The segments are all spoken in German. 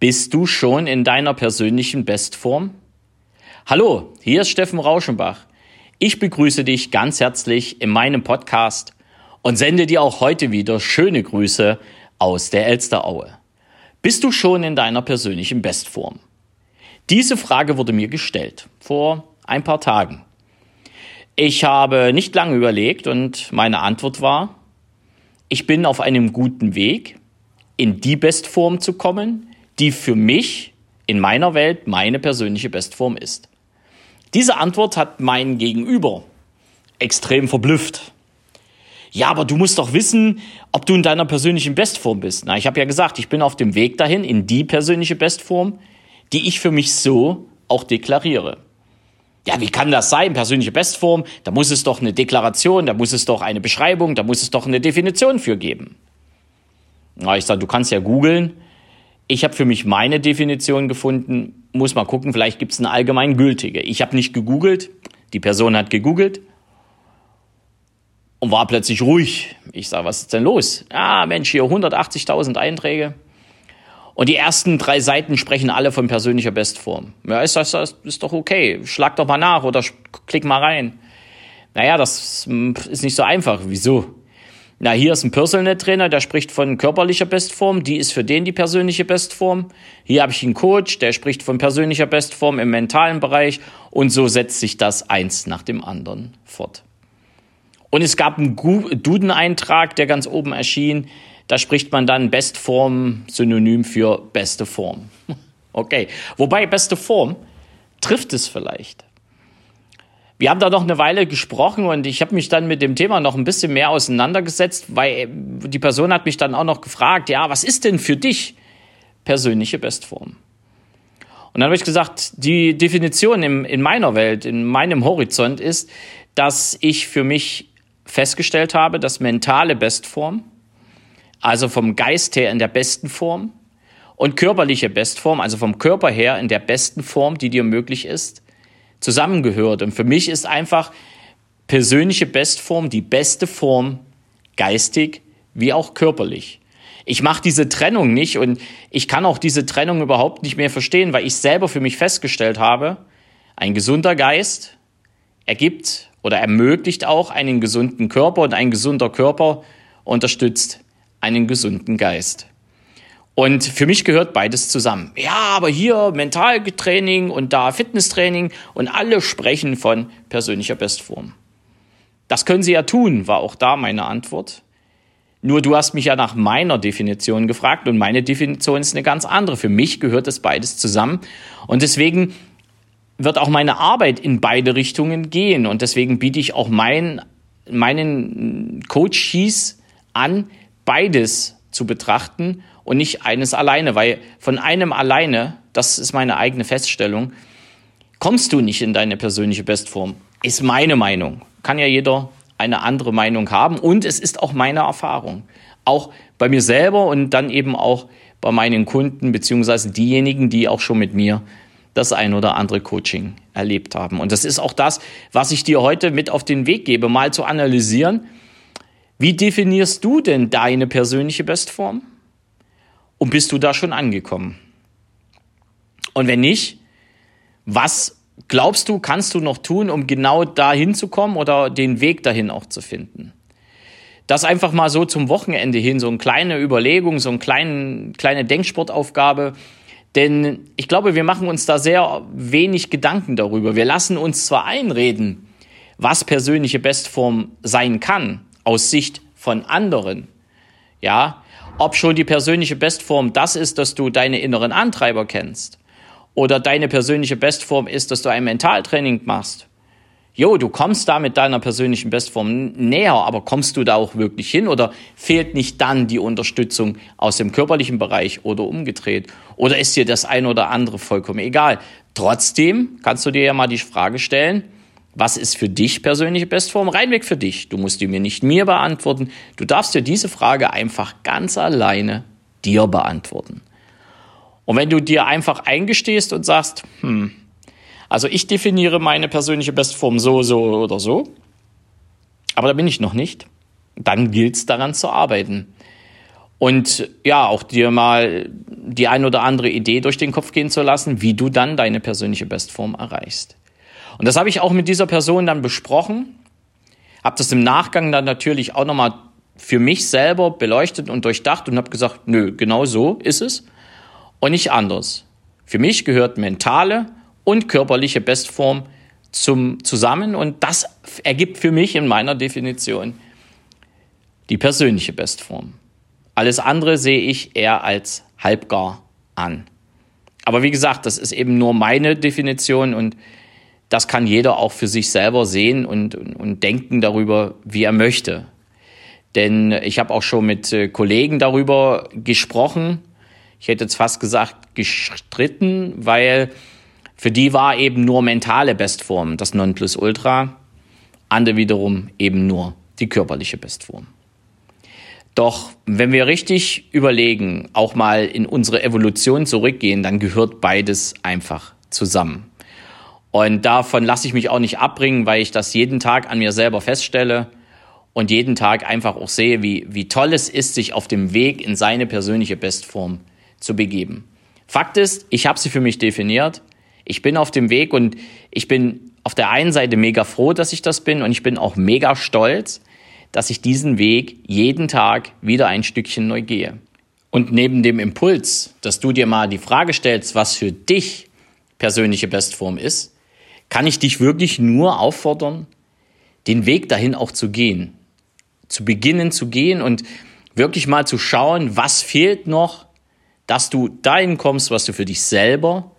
Bist du schon in deiner persönlichen Bestform? Hallo, hier ist Steffen Rauschenbach. Ich begrüße dich ganz herzlich in meinem Podcast und sende dir auch heute wieder schöne Grüße aus der Elsteraue. Bist du schon in deiner persönlichen Bestform? Diese Frage wurde mir gestellt vor ein paar Tagen. Ich habe nicht lange überlegt und meine Antwort war, ich bin auf einem guten Weg, in die Bestform zu kommen, die für mich in meiner Welt meine persönliche Bestform ist. Diese Antwort hat mein Gegenüber extrem verblüfft. Ja, aber du musst doch wissen, ob du in deiner persönlichen Bestform bist. Na, ich habe ja gesagt, ich bin auf dem Weg dahin in die persönliche Bestform, die ich für mich so auch deklariere. Ja, wie kann das sein? Persönliche Bestform, da muss es doch eine Deklaration, da muss es doch eine Beschreibung, da muss es doch eine Definition für geben. Na, ich sage, du kannst ja googeln, ich habe für mich meine Definition gefunden, muss mal gucken, vielleicht gibt es eine allgemein gültige. Ich habe nicht gegoogelt, die Person hat gegoogelt und war plötzlich ruhig. Ich sage, was ist denn los? Ja, Mensch, hier 180.000 Einträge. Und die ersten drei Seiten sprechen alle von persönlicher Bestform. Ja, ist das ist doch okay. Schlag doch mal nach oder klick mal rein. Naja, das ist nicht so einfach. Wieso? Na, hier ist ein Personal Trainer, der spricht von körperlicher Bestform, die ist für den die persönliche Bestform. Hier habe ich einen Coach, der spricht von persönlicher Bestform im mentalen Bereich und so setzt sich das eins nach dem anderen fort. Und es gab einen Duden-Eintrag, der ganz oben erschien, da spricht man dann Bestform synonym für beste Form. Okay, wobei beste Form trifft es vielleicht wir haben da noch eine Weile gesprochen und ich habe mich dann mit dem Thema noch ein bisschen mehr auseinandergesetzt, weil äh, die Person hat mich dann auch noch gefragt, ja, was ist denn für dich persönliche Bestform? Und dann habe ich gesagt, die Definition in, in meiner Welt, in meinem Horizont ist, dass ich für mich festgestellt habe, dass mentale Bestform, also vom Geist her in der besten Form und körperliche Bestform, also vom Körper her in der besten Form, die dir möglich ist, zusammengehört. Und für mich ist einfach persönliche Bestform die beste Form, geistig wie auch körperlich. Ich mache diese Trennung nicht und ich kann auch diese Trennung überhaupt nicht mehr verstehen, weil ich selber für mich festgestellt habe, ein gesunder Geist ergibt oder ermöglicht auch einen gesunden Körper und ein gesunder Körper unterstützt einen gesunden Geist. Und für mich gehört beides zusammen. Ja, aber hier Mentaltraining und da Fitnesstraining und alle sprechen von persönlicher Bestform. Das können sie ja tun, war auch da meine Antwort. Nur du hast mich ja nach meiner Definition gefragt und meine Definition ist eine ganz andere. Für mich gehört das beides zusammen und deswegen wird auch meine Arbeit in beide Richtungen gehen und deswegen biete ich auch mein, meinen Coaches an, beides zu betrachten und nicht eines alleine, weil von einem alleine, das ist meine eigene Feststellung, kommst du nicht in deine persönliche Bestform. Ist meine Meinung. Kann ja jeder eine andere Meinung haben und es ist auch meine Erfahrung. Auch bei mir selber und dann eben auch bei meinen Kunden beziehungsweise diejenigen, die auch schon mit mir das ein oder andere Coaching erlebt haben. Und das ist auch das, was ich dir heute mit auf den Weg gebe, mal zu analysieren. Wie definierst du denn deine persönliche Bestform? Und bist du da schon angekommen? Und wenn nicht, was glaubst du, kannst du noch tun, um genau dahin zu kommen oder den Weg dahin auch zu finden? Das einfach mal so zum Wochenende hin, so eine kleine Überlegung, so eine kleine, kleine Denksportaufgabe. Denn ich glaube, wir machen uns da sehr wenig Gedanken darüber. Wir lassen uns zwar einreden, was persönliche Bestform sein kann, aus Sicht von anderen. Ja, ob schon die persönliche Bestform das ist, dass du deine inneren Antreiber kennst. Oder deine persönliche Bestform ist, dass du ein Mentaltraining machst. Jo, du kommst da mit deiner persönlichen Bestform näher, aber kommst du da auch wirklich hin oder fehlt nicht dann die Unterstützung aus dem körperlichen Bereich oder umgedreht? Oder ist dir das ein oder andere vollkommen egal? Trotzdem kannst du dir ja mal die Frage stellen, was ist für dich persönliche Bestform? Reinweg für dich. Du musst die mir nicht mir beantworten. Du darfst dir diese Frage einfach ganz alleine dir beantworten. Und wenn du dir einfach eingestehst und sagst, hm, also ich definiere meine persönliche Bestform so, so oder so, aber da bin ich noch nicht, dann gilt es daran zu arbeiten. Und ja, auch dir mal die ein oder andere Idee durch den Kopf gehen zu lassen, wie du dann deine persönliche Bestform erreichst. Und das habe ich auch mit dieser Person dann besprochen, habe das im Nachgang dann natürlich auch nochmal für mich selber beleuchtet und durchdacht und habe gesagt, nö, genau so ist es und nicht anders. Für mich gehört mentale und körperliche Bestform zum, zusammen und das ergibt für mich in meiner Definition die persönliche Bestform. Alles andere sehe ich eher als halbgar an. Aber wie gesagt, das ist eben nur meine Definition und das kann jeder auch für sich selber sehen und, und, und denken darüber, wie er möchte. Denn ich habe auch schon mit äh, Kollegen darüber gesprochen. Ich hätte jetzt fast gesagt gestritten, weil für die war eben nur mentale Bestform das Nonplusultra, andere wiederum eben nur die körperliche Bestform. Doch wenn wir richtig überlegen, auch mal in unsere Evolution zurückgehen, dann gehört beides einfach zusammen. Und davon lasse ich mich auch nicht abbringen, weil ich das jeden Tag an mir selber feststelle und jeden Tag einfach auch sehe, wie, wie toll es ist, sich auf dem Weg in seine persönliche Bestform zu begeben. Fakt ist, ich habe sie für mich definiert. Ich bin auf dem Weg und ich bin auf der einen Seite mega froh, dass ich das bin und ich bin auch mega stolz, dass ich diesen Weg jeden Tag wieder ein Stückchen neu gehe. Und neben dem Impuls, dass du dir mal die Frage stellst, was für dich persönliche Bestform ist, kann ich dich wirklich nur auffordern, den Weg dahin auch zu gehen. Zu beginnen zu gehen und wirklich mal zu schauen, was fehlt noch, dass du dahin kommst, was du für dich selber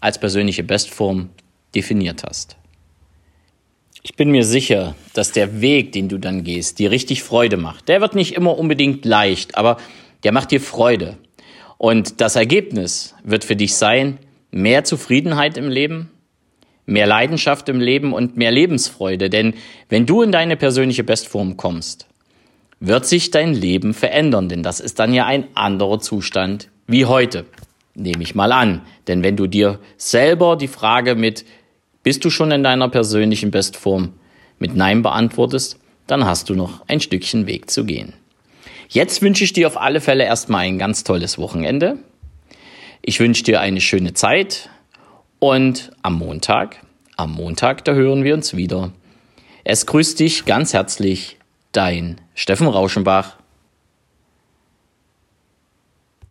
als persönliche Bestform definiert hast. Ich bin mir sicher, dass der Weg, den du dann gehst, dir richtig Freude macht. Der wird nicht immer unbedingt leicht, aber der macht dir Freude. Und das Ergebnis wird für dich sein, mehr Zufriedenheit im Leben, mehr Leidenschaft im Leben und mehr Lebensfreude. Denn wenn du in deine persönliche Bestform kommst, wird sich dein Leben verändern, denn das ist dann ja ein anderer Zustand wie heute. Nehme ich mal an. Denn wenn du dir selber die Frage mit bist du schon in deiner persönlichen Bestform mit Nein beantwortest, dann hast du noch ein Stückchen Weg zu gehen. Jetzt wünsche ich dir auf alle Fälle erstmal ein ganz tolles Wochenende. Ich wünsche dir eine schöne Zeit und am Montag, am Montag, da hören wir uns wieder. Es grüßt dich ganz herzlich, dein Steffen Rauschenbach.